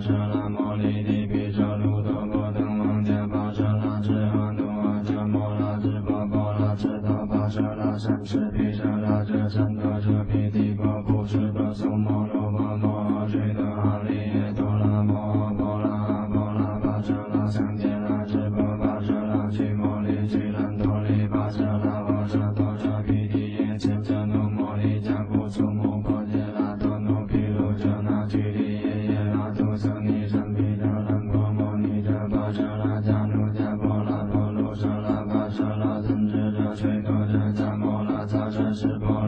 舍拉舍拉舍拉魔力的卢德国的梦想保持着雅典娜的光洁巴赫舍拉拉特布拉和博拉和博拉特的山是披着拉舍拉舍不舍得松开手托住的行李也拉摩托拉和博拉巴赫拉想见他只不过是拉起魔力去了趟波斯舍拉舍到这里毕业前证明魔力加固成魔法 Nazarbath.